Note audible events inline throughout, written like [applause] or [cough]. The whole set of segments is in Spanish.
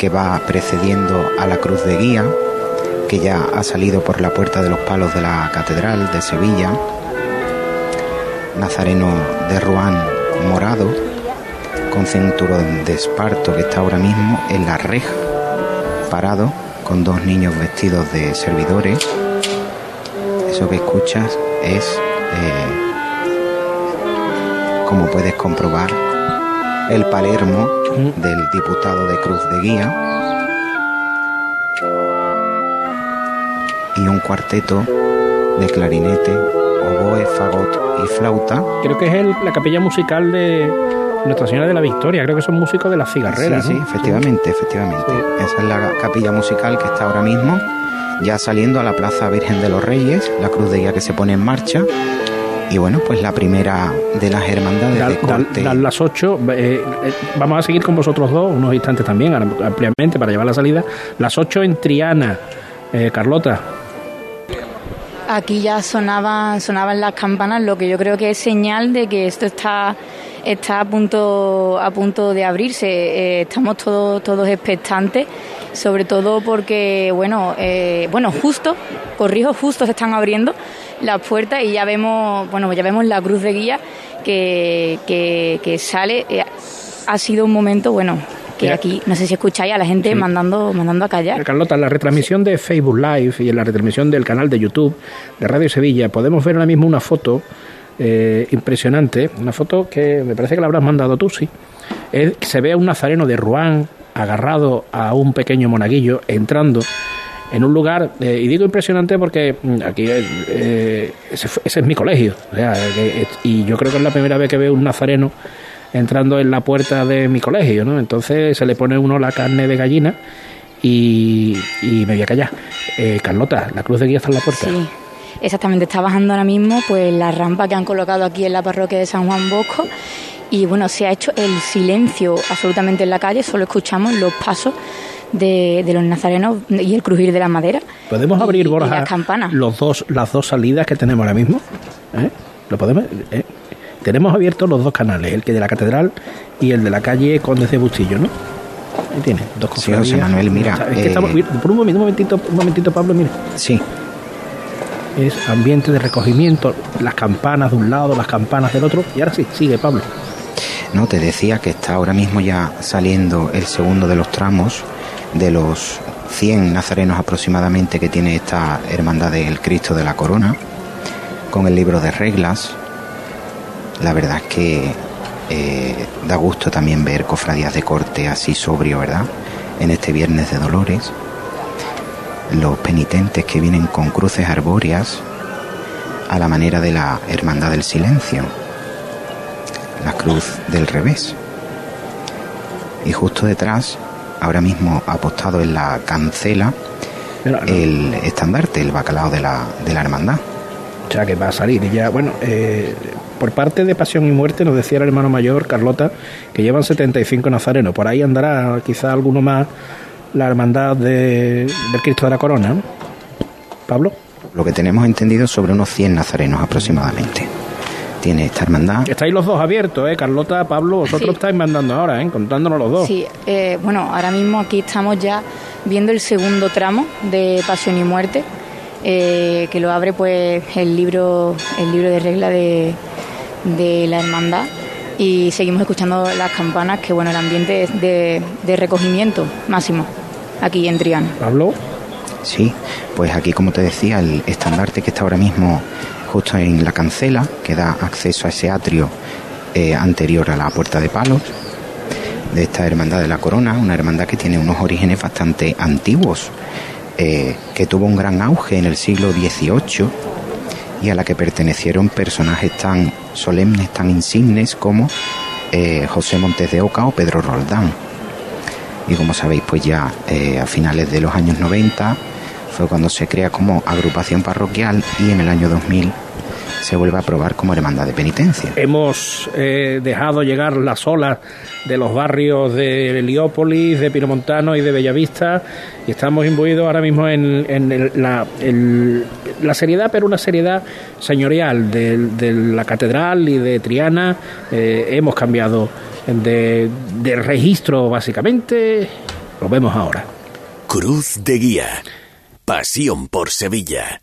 que va precediendo a la cruz de guía, que ya ha salido por la puerta de los palos de la catedral de Sevilla. Nazareno de Rouen morado, con cinturón de esparto que está ahora mismo en la reja, parado, con dos niños vestidos de servidores. Eso que escuchas es, eh, como puedes comprobar, el Palermo del diputado de Cruz de Guía y un cuarteto de clarinete, oboe, fagot y flauta. Creo que es el- la capilla musical de Nuestra Señora de la Victoria, creo que son músicos de las cigarreras. Sí, sí, ¿no? efectivamente, efectivamente. Esa es la capilla musical que está ahora mismo, ya saliendo a la Plaza Virgen de los Reyes, la cruz de guía que se pone en marcha. Y bueno, pues la primera de las hermandades de las 8. vamos a seguir con vosotros dos unos instantes también, ampliamente, para llevar la salida. Las 8 en Triana. Eh, Carlota, Aquí ya sonaban, sonaban las campanas, lo que yo creo que es señal de que esto está, está a punto, a punto de abrirse. Eh, estamos todos, todos expectantes, sobre todo porque, bueno, eh, bueno, justo, corrijo, justo se están abriendo las puertas y ya vemos, bueno, ya vemos la cruz de guía que, que, que sale. Eh, ha sido un momento, bueno, que aquí, no sé si escucháis a la gente Sí. mandando, mandando a callar. Eh, Carlota, en la retransmisión de Facebook Live y en la retransmisión del canal de YouTube de Radio Sevilla podemos ver ahora mismo una foto eh, impresionante, una foto que me parece que la habrás mandado tú, sí. Es- se ve a un nazareno de Rouen agarrado a un pequeño monaguillo entrando en un lugar, eh, y digo impresionante porque mm, aquí eh, eh, ese, es mi colegio, que- y yo creo que es la primera vez que veo un nazareno entrando en la puerta de mi colegio, ¿no? Entonces se le pone uno la carne de gallina y, y me voy a callar. Eh, Carlota, la cruz de guía está en la puerta. Sí, exactamente. Está bajando ahora mismo pues la rampa que han colocado aquí en la parroquia de San Juan Bosco y bueno, se ha hecho el silencio absolutamente en la calle, solo escuchamos los pasos de, de los nazarenos y el crujir de la madera. ¿Podemos Y- abrir, y Borja, las campanas. los dos, las dos salidas que tenemos ahora mismo? ¿Eh? ¿Lo podemos? ¿Eh? Tenemos abiertos los dos canales, el que de la catedral y el de la calle Condes de Bustillo, ¿no? Ahí tiene, dos Sí, José. Manuel, mira, Es que eh, estamos, mira, por un momento, un momentito, un momentito, Pablo, mira. Sí, Es ambiente de recogimiento, las campanas de un lado, las campanas del otro. Y ahora sí, sigue, Pablo. No, te decía que está ahora mismo ya saliendo el segundo de los tramos de los 100 nazarenos aproximadamente que tiene esta hermandad del Cristo de la Corona, con el libro de reglas. La verdad es que eh, da gusto también ver cofradías de corte así sobrio, ¿verdad? En este Viernes de Dolores. Los penitentes que vienen con cruces arbóreas a la manera de la Hermandad del Silencio, la cruz del revés. Y justo detrás, ahora mismo apostado en la cancela, no. el estandarte, el bacalao de la, de la hermandad. O sea, que va a salir. Y ya, bueno, eh, por parte de Pasión y Muerte nos decía el hermano mayor, Carlota, que llevan 75 nazarenos. Por ahí andará quizá alguno más la hermandad de- del Cristo de la Corona. ¿no? Pablo, Lo que tenemos entendido es sobre unos 100 nazarenos aproximadamente. Tiene esta hermandad. estáis los dos abiertos, ¿eh? Carlota, Pablo, vosotros Sí. estáis mandando ahora, ¿eh? Contándonos los dos. Sí, eh, bueno, ahora mismo aquí estamos ya viendo el segundo tramo de Pasión y Muerte, eh, que lo abre pues el libro, el libro de regla de, de la hermandad y seguimos escuchando las campanas, que bueno, el ambiente es de, de recogimiento máximo aquí en Triana. Pablo, Sí, pues aquí como te decía, el estandarte que está ahora mismo justo en la cancela, que da acceso a ese atrio eh, anterior a la puerta de palos de esta hermandad de la corona, una hermandad que tiene unos orígenes bastante antiguos, eh, que tuvo un gran auge en el siglo XVIII y a la que pertenecieron personajes tan solemnes, tan insignes como eh, José Montes de Oca o Pedro Roldán. Y como sabéis, pues ya a finales de los años 90 fue cuando se crea como agrupación parroquial y en el año 2000 se vuelve a aprobar como hermandad de penitencia. hemos eh, dejado llegar las olas de los barrios de Heliópolis, de Pinomontano y de Bellavista y estamos imbuidos ahora mismo en, en el- la, el- la seriedad, pero una seriedad señorial de, de la catedral y de Triana. Eh, hemos cambiado de, de registro básicamente Lo vemos ahora. Cruz de Guía. Pasión por Sevilla.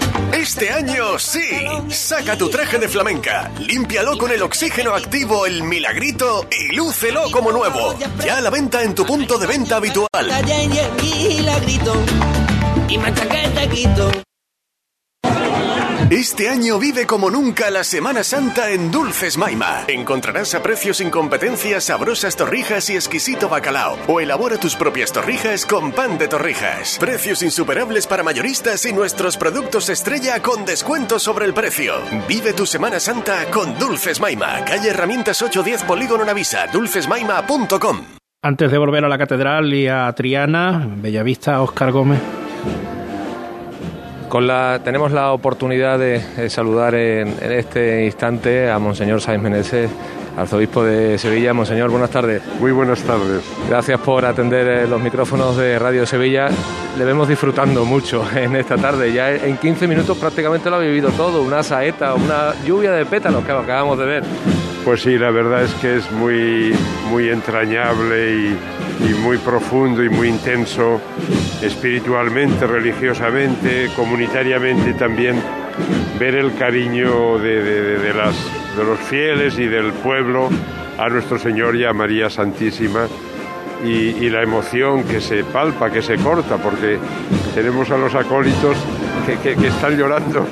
Este año sí. Saca tu traje de flamenca, límpialo con el oxígeno activo El Milagrito y lúcelo como nuevo. Ya a la venta en tu punto de venta habitual. Este año vive como nunca la Semana Santa en Dulces Maima. Encontrarás a precios sin competencia sabrosas torrijas y exquisito bacalao. O elabora tus propias torrijas con pan de torrijas. Precios insuperables para mayoristas y nuestros productos estrella con descuento sobre el precio. Vive tu Semana Santa con Dulces Maima. Calle Herramientas 810 Polígono Navisa. Dulcesmaima.com. Antes de volver a la catedral y a Triana, Bellavista, Óscar Gómez tenemos la oportunidad de, saludar en, este instante a Monseñor Sáenz Meneses, arzobispo de Sevilla. Monseñor, buenas tardes. Muy buenas tardes. Gracias por atender eh, los micrófonos de Radio Sevilla. Le vemos disfrutando mucho [laughs] en esta tarde. Ya en 15 minutos prácticamente lo ha vivido todo, una saeta, una lluvia de pétalos que acabamos de ver. Pues sí, la verdad es que es muy, muy entrañable y, y muy profundo y muy intenso espiritualmente, religiosamente, comunitariamente también, ver el cariño de, de los fieles y del pueblo a nuestro Señor y a María Santísima. Y, la emoción que se palpa, que se corta, porque tenemos a los acólitos que, están llorando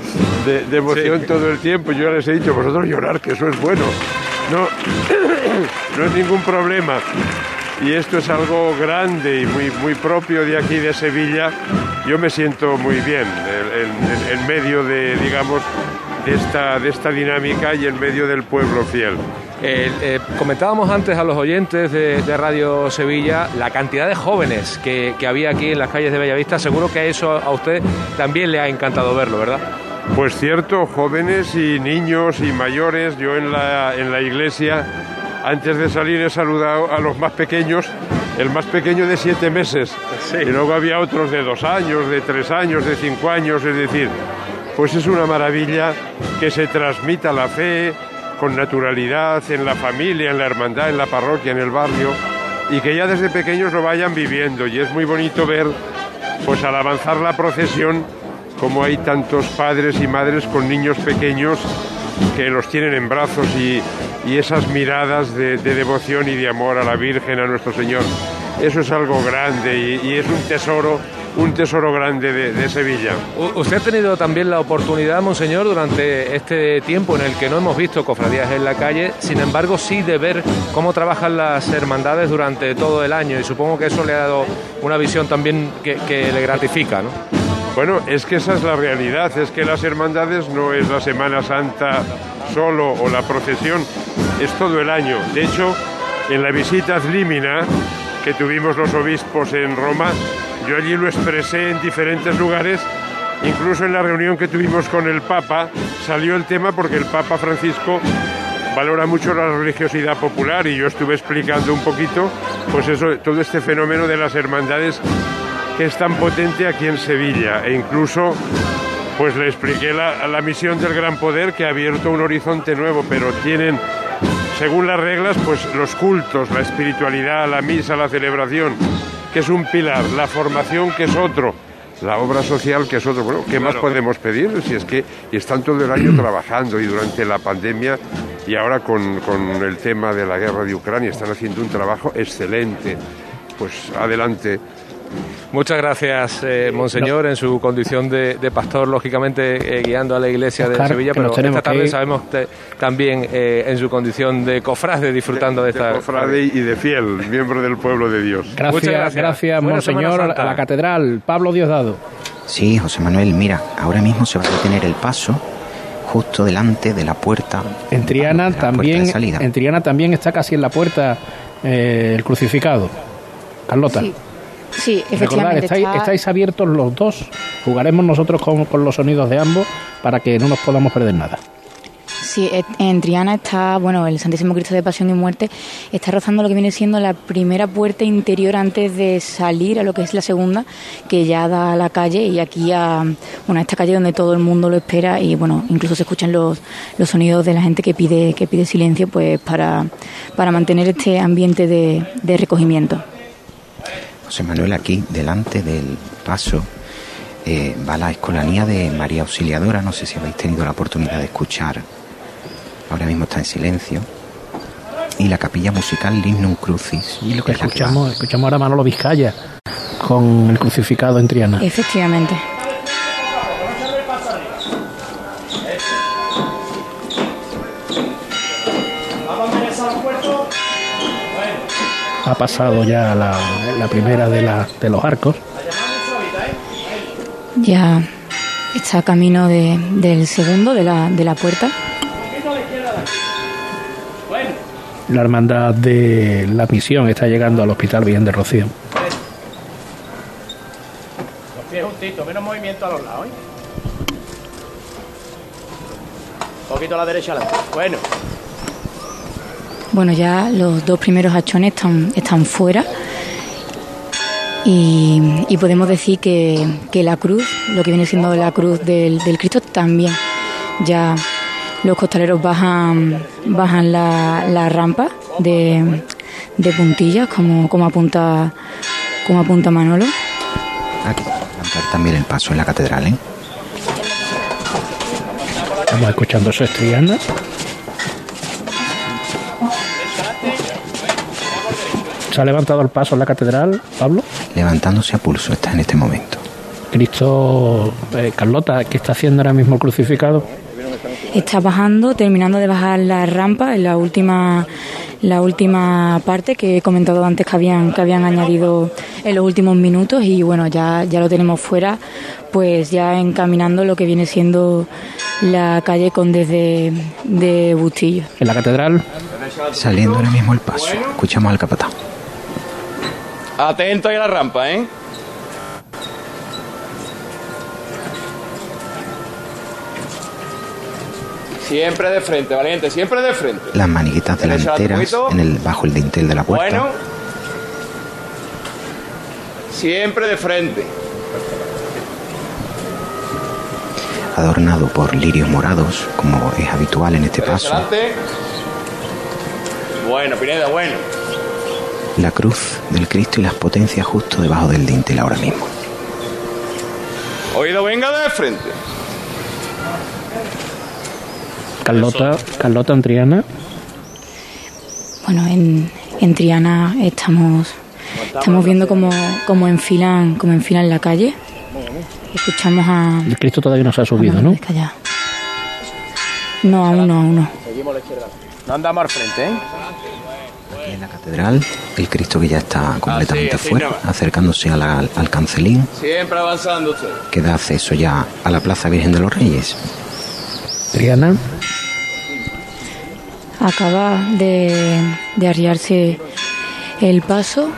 de, emoción todo el tiempo. Yo ya les he dicho, vosotros llorar, que eso es bueno. No, [coughs] no es ningún problema y esto es algo grande y muy, muy propio de aquí de Sevilla. Yo me siento muy bien en, medio de, digamos, de esta, de esta dinámica y en medio del pueblo fiel. Eh, eh, comentábamos antes a los oyentes de, Radio Sevilla la cantidad de jóvenes que, que, había aquí en las calles de Bellavista. Seguro que a eso a usted también le ha encantado verlo, ¿verdad? Pues cierto, jóvenes y niños y mayores. Yo en la, en la iglesia antes de salir he saludado a los más pequeños, el más pequeño de siete meses. Y luego había otros de dos años, de tres años, de cinco años, es decir, pues es una maravilla que se transmita la fe con naturalidad en la familia, en la hermandad, en la parroquia, en el barrio, y que ya desde pequeños lo vayan viviendo. Y es muy bonito ver, pues al avanzar la procesión, como hay tantos padres y madres con niños pequeños que los tienen en brazos y, y esas miradas de, devoción y de amor a la Virgen, a nuestro Señor. Eso es algo grande y, es un tesoro, un tesoro grande de, Sevilla. Usted ha tenido también la oportunidad, Monseñor, durante este tiempo en el que no hemos visto cofradías en la calle, sin embargo sí de ver cómo trabajan las hermandades durante todo el año y supongo que eso le ha dado una visión también que, que le gratifica, ¿no? Bueno, es que esa es la realidad, es que las hermandades no es la Semana Santa solo o la procesión, es todo el año. De hecho, en la visita a Límina que tuvimos los obispos en Roma, yo allí lo expresé en diferentes lugares, incluso en la reunión que tuvimos con el Papa, salió el tema porque el Papa Francisco valora mucho la religiosidad popular y yo estuve explicando un poquito pues eso, todo este fenómeno de las hermandades que es tan potente aquí en Sevilla. E incluso pues le expliqué la, la misión del gran poder que ha abierto un horizonte nuevo, pero tienen, según las reglas, pues los cultos, la espiritualidad, la misa, la celebración, que es un pilar, la formación, que es otro, la obra social, que es otro. Bueno, ¿qué más podemos pedir? Si es que están todo el año [clears throat] trabajando y durante la pandemia y ahora con, con el tema de la guerra de Ucrania están haciendo un trabajo excelente. Pues adelante Muchas gracias, eh, Monseñor, en su condición de, de pastor, lógicamente eh, guiando a la iglesia Oscar, de Sevilla, pero esta tarde sabemos te- también eh, en su condición de cofrade disfrutando de, esta. Cofrade y de fiel, miembro del pueblo de Dios. Gracias, Muchas gracias, Monseñor, a la catedral. Pablo Diosdado. Sí, José Manuel, mira, ahora mismo se va a detener el paso justo delante de la puerta. En Triana vamos, de la puerta también, de salida. en Triana también está casi en la puerta eh, el crucificado. Carlota. Sí, sí Recordad, efectivamente. estáis, está- estáis abiertos los dos. Jugaremos nosotros con, con los sonidos de ambos para que no nos podamos perder nada. Sí, en Triana está, bueno, el Santísimo Cristo de Pasión y Muerte está rozando lo que viene siendo la primera puerta interior antes de salir a lo que es la segunda, que ya da a la calle y aquí a, bueno, a esta calle donde todo el mundo lo espera y bueno, incluso se escuchan los, los sonidos de la gente que pide, que pide silencio pues para, para mantener este ambiente de, de recogimiento. José Manuel, aquí delante del paso eh, va la escolanía de María Auxiliadora. No sé si habéis tenido la oportunidad de escuchar. Ahora mismo está en silencio. Y la capilla musical Lignum Crucis. Y lo que escuchamos, escuchamos ahora Manolo Vizcaya con el crucificado en Triana. Efectivamente. Ha pasado ya la, la primera de, la, de los arcos. Ya está camino de- del segundo, de la, de la puerta. La hermandad de la misión está llegando al Hospital Virgen de Rocío. Los pies juntitos, menos movimiento a los lados, ¿eh? Un poquito a la derecha adelante. Bueno, Bueno, ya los dos primeros hachones están, están fuera y, y podemos decir que, que la cruz, lo que viene siendo la cruz del, del Cristo, también ya los costaleros bajan, bajan la, la rampa de, de puntillas, como, como, apunta, como apunta Manolo. Aquí también el paso en la catedral, ¿eh? Estamos escuchando eso es Se ha levantado el paso en la catedral, Pablo. Levantándose a pulso está en este momento. Cristo, eh, Carlota, ¿qué está haciendo ahora mismo el crucificado? Está bajando, terminando de bajar la rampa en la última la última parte que he comentado antes que habían que habían añadido en los últimos minutos y bueno ya ya lo tenemos fuera pues ya encaminando lo que viene siendo la calle Condes de, de Bustillo. En la catedral. Saliendo ahora mismo el paso. Escuchamos al capataz. Atento ahí a la rampa, ¿eh? Siempre de frente, valiente, siempre de frente. Las maniguitas delanteras en el, bajo el dintel de la puerta. Bueno. Siempre de frente. Adornado por lirios morados, como es habitual en este paso. adelante. Bueno, Pineda, bueno. La cruz del Cristo y las potencias justo debajo del dintel ahora mismo. Oído, venga de frente. Carlota, Carlota en Triana. Bueno, en, en Triana estamos estamos viendo cómo, cómo enfilan cómo enfilan la calle. Escuchamos a El Cristo todavía no se ha subido, ¿no? No, aún no, aún no. Seguimos a la izquierda. No andamos al frente, ¿eh? En la catedral, el Cristo que ya está completamente así fuera, acercándose a la- al cancelín, Siempre avanzando usted. que da acceso ya a la Plaza Virgen de los Reyes. Triana. Acaba de, de arriarse el paso.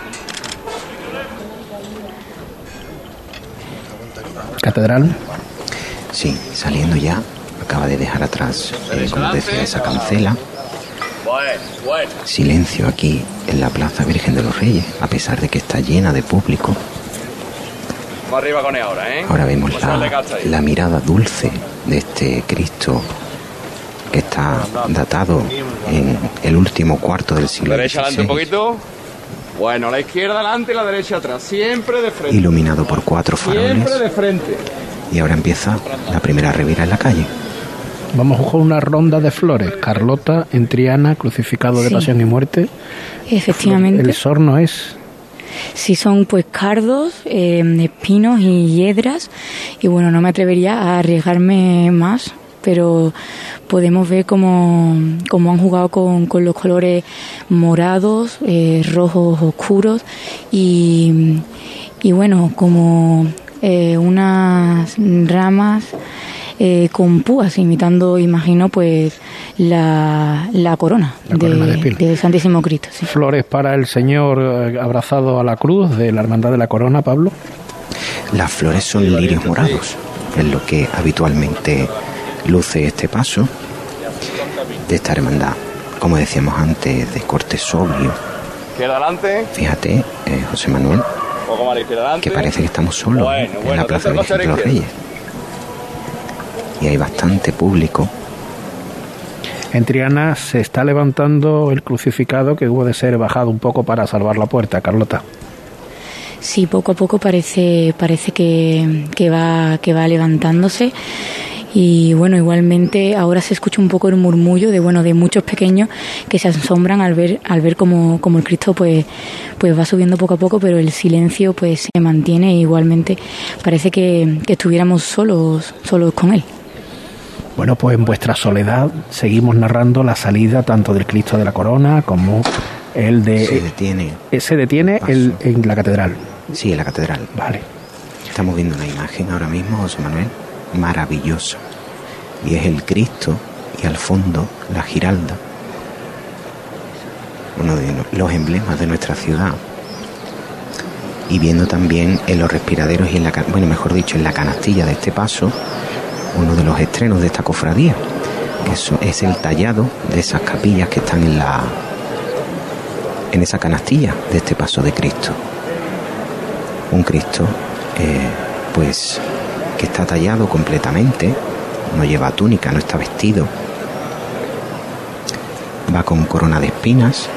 Catedral. Sí, saliendo ya, acaba de dejar atrás, eh, como decía, esa cancela. Bueno, bueno. Silencio aquí en la Plaza Virgen de los Reyes, a pesar de que está llena de público. Arriba con él ahora, ¿eh? Ahora vemos darle la, la mirada dulce de este Cristo que está datado en el último cuarto del siglo Derecha adelante un poquito. Bueno, la izquierda adelante y la derecha atrás. Siempre de frente. iluminado por cuatro faroles. Siempre de frente. Y ahora empieza la primera revira en la calle. Vamos a jugar una ronda de flores. Carlota en Triana, crucificado de Sí. pasión y muerte. Efectivamente. El sorno es sí son pues cardos, eh, espinos y hiedras y bueno, no me atrevería a arriesgarme más pero podemos ver cómo, cómo han jugado con, con, los colores morados, eh, rojos oscuros y, y bueno, como eh, unas ramas eh, con púas, imitando, imagino, pues la, la corona, de, de, Santísimo Cristo. Sí. Flores para el Señor eh, abrazado a la cruz de la Hermandad de la Corona, Pablo. Las flores son lirios morados, es lo que habitualmente luce este paso de esta hermandad, como decíamos antes, de corte sobrio. adelante. Fíjate, eh, José Manuel, que parece que estamos solos bueno, en la Plaza de los Reyes y hay bastante público. En Triana se está levantando el crucificado que hubo de ser bajado un poco para salvar la puerta, Carlota. Sí, poco a poco parece, parece que, que, va, que va levantándose. Y bueno, igualmente ahora se escucha un poco el murmullo de bueno de muchos pequeños que se asombran al ver al ver como, como el Cristo pues pues va subiendo poco a poco, pero el silencio pues se mantiene e igualmente parece que, que estuviéramos solos solos con él. Bueno, pues en vuestra soledad seguimos narrando la salida tanto del Cristo de la Corona como el de... Se detiene. Eh, se detiene el, en la catedral. Sí, en la catedral. Vale. Estamos viendo una imagen ahora mismo, José Manuel, maravillosa. Y es el Cristo y al fondo la Giralda, uno de los emblemas de nuestra ciudad. Y viendo también en los respiraderos y en la, bueno, mejor dicho, en la canastilla de este paso, uno de los estrenos de esta cofradía, que eso es el tallado de esas capillas que están en la en esa canastilla de este paso de Cristo. Un Cristo eh, pues que está tallado completamente, no lleva túnica, no está vestido. Va con corona de espinas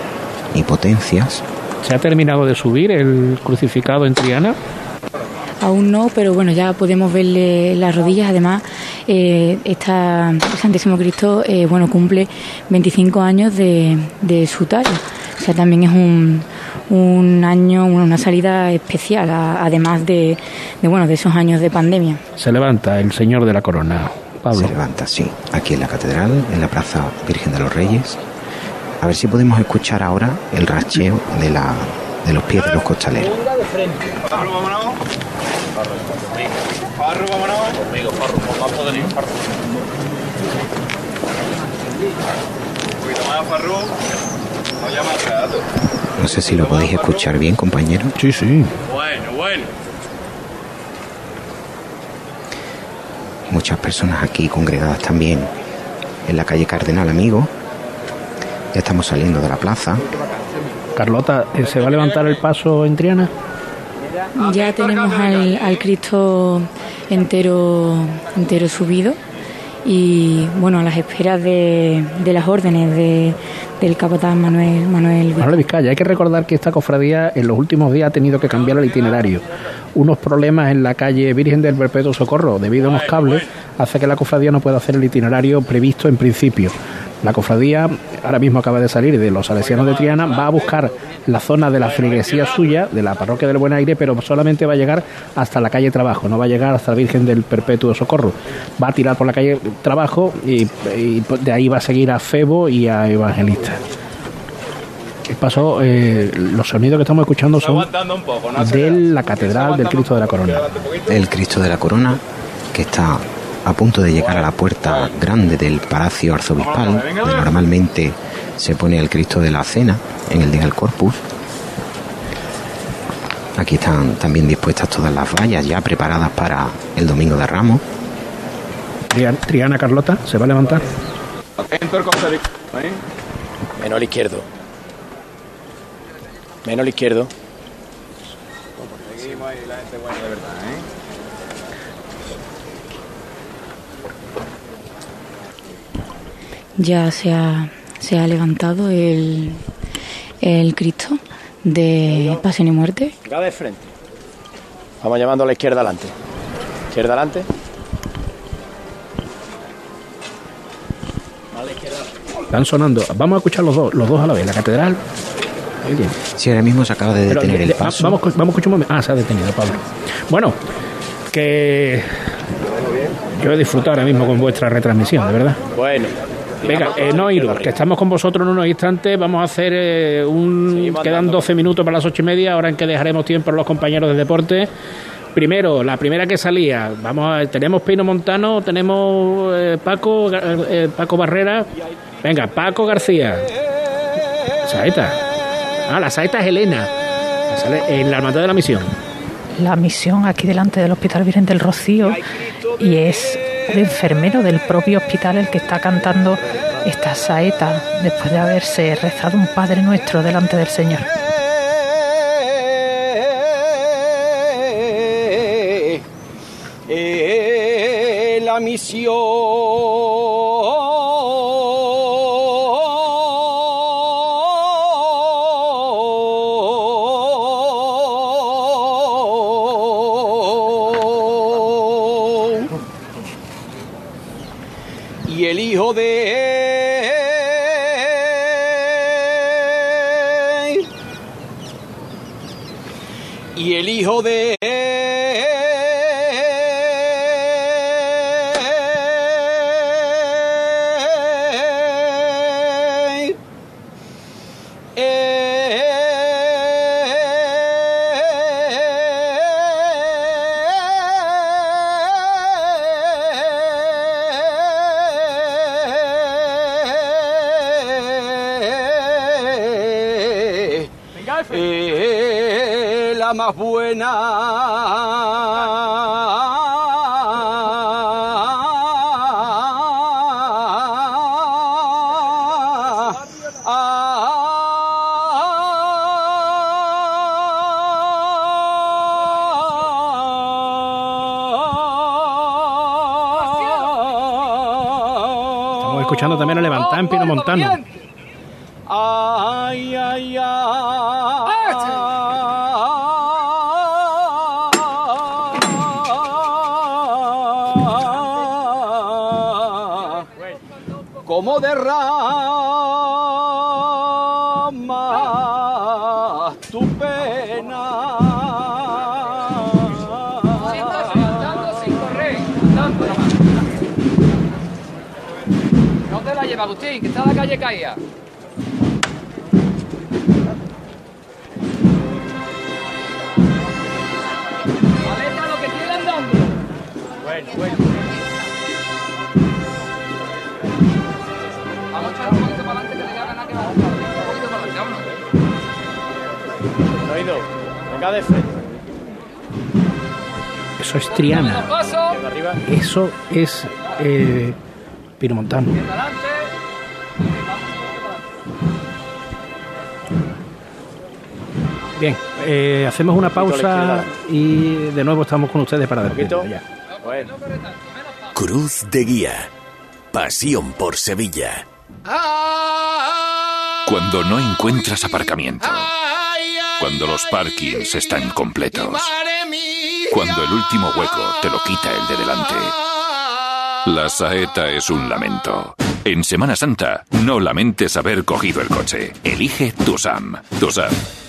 y potencias. ¿Se ha terminado de subir el crucificado en Triana? Aún no, pero bueno, ya podemos verle las rodillas. Además, eh, esta Santísimo Cristo, eh, bueno, cumple 25 años de, de, su talla. O sea, también es un, un año, una salida especial, a, además de, de, bueno, de esos años de pandemia. Se levanta el Señor de la Corona, Pablo. Se levanta, sí, aquí en la catedral, en la Plaza Virgen de los Reyes. A ver si podemos escuchar ahora el racheo de, la, de los pies de los costaleros. Farro, vámonos. Conmigo, Farro, más poder ir, Farro. Un poquito más, Farro. No llama. No sé si lo podéis escuchar bien, compañero. Sí, sí. Bueno, bueno. Muchas personas aquí congregadas también en la calle Cardenal Amigo. Ya estamos saliendo de la plaza. Carlota, ¿se va a levantar el paso en Triana? Ya tenemos al, al Cristo entero, entero subido y bueno, a las esperas de, de las órdenes de, del capataz Manuel Manuel. Manuel Vizcaya. Hay que recordar que esta cofradía en los últimos días ha tenido que cambiar el itinerario. Unos problemas en la calle Virgen del Perpetuo Socorro debido a unos cables hace que la cofradía no pueda hacer el itinerario previsto en principio. La cofradía ahora mismo acaba de salir de los salesianos de Triana, va a buscar la zona de la freguesía suya, de la parroquia del Buen Aire, pero solamente va a llegar hasta la calle Trabajo, no va a llegar hasta la Virgen del Perpetuo Socorro. Va a tirar por la calle Trabajo y, de ahí va a seguir a Febo y a Evangelista. El paso, eh, los sonidos que estamos escuchando son de la Catedral del Cristo de la Corona. El Cristo de la Corona, que está a punto de llegar a la puerta grande del Palacio Arzobispal, donde normalmente se pone el Cristo de la Cena en el Día del Corpus. Aquí están también dispuestas todas las vallas ya preparadas para el Domingo de Ramos. Triana Carlota, ¿se va a levantar? Menos al izquierdo. Menos al izquierdo. Ya se ha, se ha levantado el, el Cristo de Pasión y Muerte. de frente. Vamos llamando a la izquierda adelante. Izquierda adelante. Están sonando. Vamos a escuchar los dos, los dos a la vez. La catedral Sí, ahora mismo se acaba de Pero, detener el le- paso. Vamos, vamos a escuchar un momento. Ah, se ha detenido, Pablo. Bueno, que yo he disfrutado ahora mismo con vuestra retransmisión, de verdad. Bueno. Venga, eh, no iros, que estamos con vosotros en unos instantes. Vamos a hacer eh, un. Quedan 12 minutos para las ocho y media, ahora en que dejaremos tiempo a los compañeros de deporte. Primero, la primera que salía, vamos a, tenemos Pino Montano, tenemos eh, Paco, eh, Paco Barrera. Venga, Paco García. Saeta. Ah, la saeta es Elena. Sale en la hermandad de la misión. la misión aquí delante del Hospital Virgen del Rocío y es el enfermero del propio hospital el que está cantando esta saeta después de haberse rezado un Padre Nuestro delante del Señor. Eh, la misión más buena. Agustín, que está la calle caída. Aleta lo que tiene andando. Bueno, bueno. Vamos a echar un poquito para adelante que tenga ganas que vamos. Un poquito para adelante, vámonos. No he ido. Venga de frente. Eso es Triana. Eso es eh, Pino Bien, eh, hacemos una pausa y de nuevo estamos con ustedes para despedirnos ya. Bueno. Cruz de Guía. Pasión por Sevilla. Cuando no encuentras aparcamiento. Cuando los parkings están completos. Cuando el último hueco te lo quita el de delante. La saeta es un lamento. En Semana Santa, no lamentes haber cogido el coche. Elige Tusam. Tusam,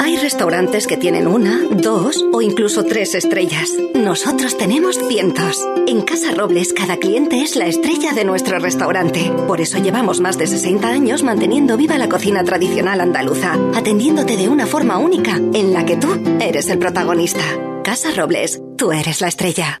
Hay restaurantes que tienen una, dos o incluso tres estrellas. Nosotros tenemos cientos. En Casa Robles cada cliente es la estrella de nuestro restaurante. Por eso llevamos más de 60 años manteniendo viva la cocina tradicional andaluza, atendiéndote de una forma única en la que tú eres el protagonista. Casa Robles, tú eres la estrella.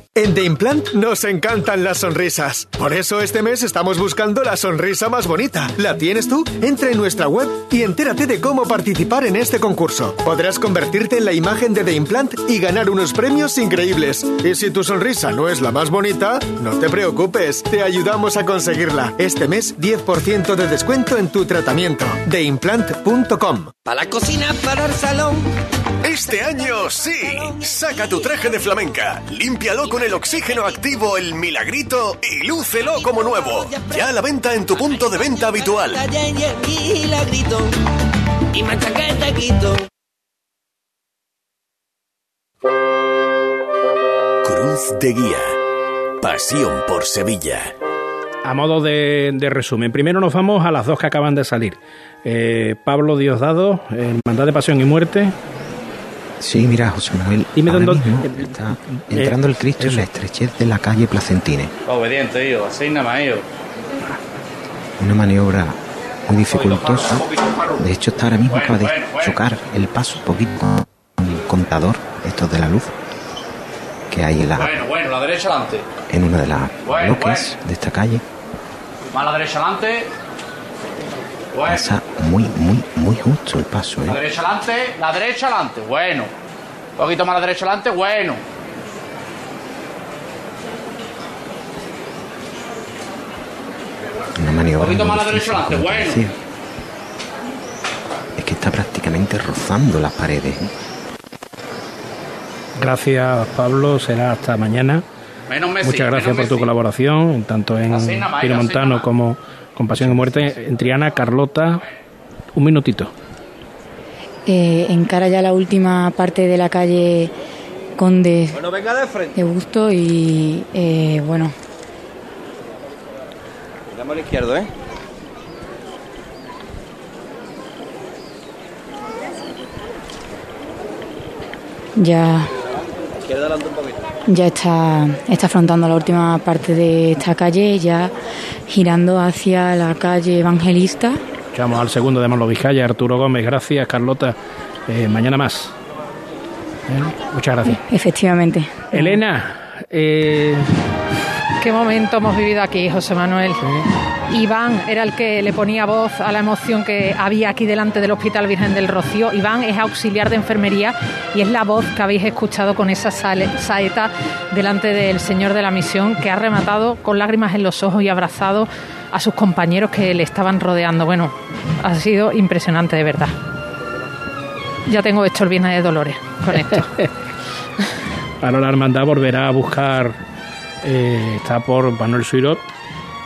En The Implant nos encantan las sonrisas. Por eso este mes estamos buscando la sonrisa más bonita. ¿La tienes tú? Entra en nuestra web y entérate de cómo participar en este concurso. Podrás convertirte en la imagen de The Implant y ganar unos premios increíbles. Y si tu sonrisa no es la más bonita, no te preocupes, te ayudamos a conseguirla. Este mes 10% de descuento en tu tratamiento. TheImplant.com. Para la cocina, para el salón. Este año sí. Saca tu traje de flamenca, límpialo con el oxígeno activo El Milagrito y lúcelo como nuevo. Ya a la venta en tu punto de venta habitual. Y. Cruz de Guía. Pasión por Sevilla. A modo de, de resumen, primero nos vamos a las dos que acaban de salir. Eh, Pablo Diosdado, Hermandad de Pasión y Muerte. Sí, mira, José Manuel. Dime ahora dónde- mismo está entrando el Cristo en la estrechez de la calle Placentines. Obediente, yo, así nada más, yo. Una maniobra muy dificultosa. De hecho, está ahora mismo acaba de chocar el paso un poquito con el contador, estos de la luz, que hay en, la, Bueno, bueno, la derecha adelante. en una de las Bueno, bloques de esta calle. Más la derecha adelante. Bueno, Pasa muy, muy, justo el paso, la ¿eh? derecha adelante, la derecha adelante. Bueno. Un poquito más la derecha adelante, bueno. Una maniobra. poquito muy más a la derecha adelante, bueno. Es que está prácticamente rozando las paredes. ¿eh? Gracias, Pablo. Será hasta mañana. Menos Messi, Muchas gracias menos por tu Messi. colaboración, tanto en Así nada más, Pino así Montano nada más. como con Pasión y Muerte. En Triana, Carlota, un minutito. Eh, encara ya la última parte de la calle Conde Bueno, venga de frente. de Busto y eh, bueno, Miramos a la izquierda, ¿eh? ya Izquierda adelante un poquito. ya está, está afrontando la última parte de esta calle, ya girando hacia la calle Evangelista. Echamos al segundo de Manolo Vizcaya, Arturo Gómez. Gracias, Carlota. Eh, mañana más. ¿Eh? Muchas gracias. Efectivamente. Elena, eh, Qué momento hemos vivido aquí, José Manuel. Iván era el que le ponía voz a la emoción que había aquí delante del Hospital Virgen del Rocío. Iván es auxiliar de enfermería y es la voz que habéis escuchado con esa sale- saeta delante del Señor de la Misión que ha rematado con lágrimas en los ojos y abrazado a sus compañeros que le estaban rodeando. Bueno, ha sido impresionante de verdad. Ya tengo hecho el Viernes de Dolores con esto. [laughs] ahora la hermandad volverá a buscar, eh, está por Manuel Suirot,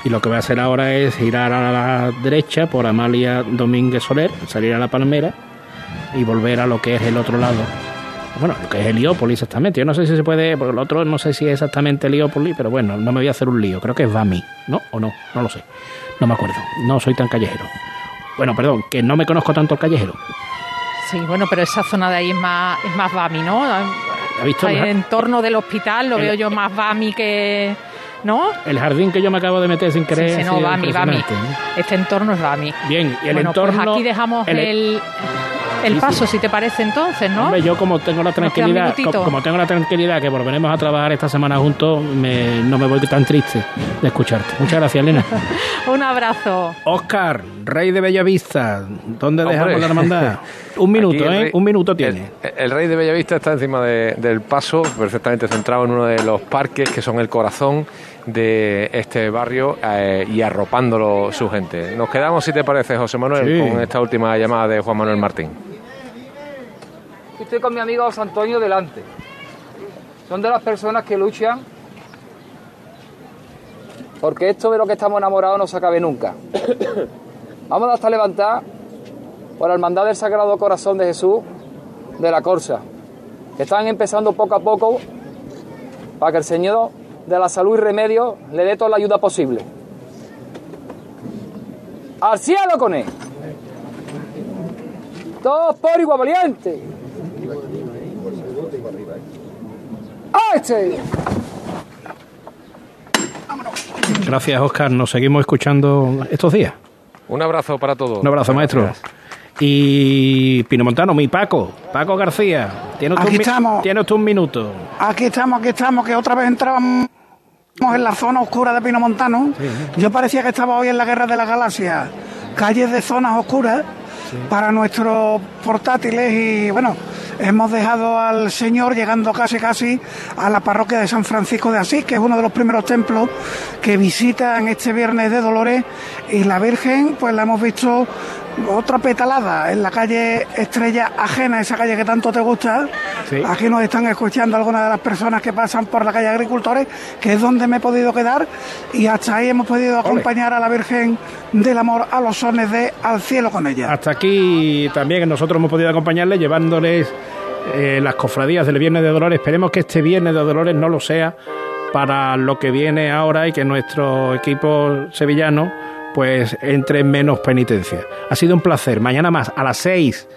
y lo que va a hacer ahora es girar a la derecha por Amalia Domínguez Soler, salir a la Palmera y volver a lo que es el otro lado. Bueno, lo que es Heliópolis exactamente. Yo no sé si se puede, porque el otro no sé si es exactamente Heliópolis, pero bueno, no me voy a hacer un lío. Creo que es Bami, ¿no? ¿O no? No lo sé. No me acuerdo. No soy tan callejero. Bueno, perdón, que no me conozco tanto el callejero. Sí, bueno, pero esa zona de ahí es más, es más Bami, ¿no? ¿Ha visto el, en torno del hospital lo el- veo yo más Bami que... ¿No? el jardín que yo me acabo de meter sin querer? Sí, no, Bami, Bami. Este entorno es Bami. Bien, y el bueno, entorno. pues aquí dejamos el- el, el paso, si te parece entonces, ¿no? Hombre, yo como tengo la tranquilidad, como tengo la tranquilidad que volveremos a trabajar esta semana juntos, me- no me voy tan triste de escucharte. Muchas gracias, Elena. [laughs] Un abrazo. Oscar, rey de Bellavista, ¿dónde Hombre. dejamos la hermandad? [laughs] Un minuto, ¿eh? Un minuto tiene. El, el rey de Bellavista está encima de- del paso, perfectamente centrado en uno de los parques que son el corazón de este barrio eh, y arropándolo su gente. Nos quedamos, si te parece, José Manuel, Sí. con esta última llamada de Juan Manuel Martín. Estoy con mi amigo José Antonio delante. Son de las personas que luchan porque esto de lo que estamos enamorados no se acabe nunca. Vamos hasta levantar por la hermandad del Sagrado Corazón de Jesús de la Corsa. que Están empezando poco a poco para que el Señor de la salud y remedio le dé toda la ayuda posible. Al cielo con él. Todos por igual. ¡A este! Gracias, Oscar. Nos seguimos escuchando estos días. Un abrazo para todos. Un abrazo, maestro. Y Pino Montano, mi Paco, Paco García, tienes Aquí un, mi- estamos. tienes usted un minuto. Aquí estamos, aquí estamos, que otra vez entrábamos en la zona oscura de Pino Montano. Yo parecía que estaba hoy en la Guerra de las Galaxias. Calles de zonas oscuras para nuestros portátiles y bueno, hemos dejado al Señor llegando casi casi a la parroquia de San Francisco de Asís, que es uno de los primeros templos que visitan este viernes de Dolores. Y la Virgen pues la hemos visto otra petalada en la calle Estrella Ajena, esa calle que tanto te gusta. Sí. Aquí nos están escuchando algunas de las personas que pasan por la calle Agricultores, que es donde me he podido quedar, y hasta ahí hemos podido acompañar a la Virgen del Amor a los sones de Al cielo con ella. Hasta aquí también nosotros hemos podido acompañarles llevándoles eh, las cofradías del Viernes de Dolores. Esperemos que este Viernes de Dolores no lo sea para lo que viene ahora y que nuestro equipo sevillano pues entre en menos penitencia. Ha sido un placer. Mañana más a las 6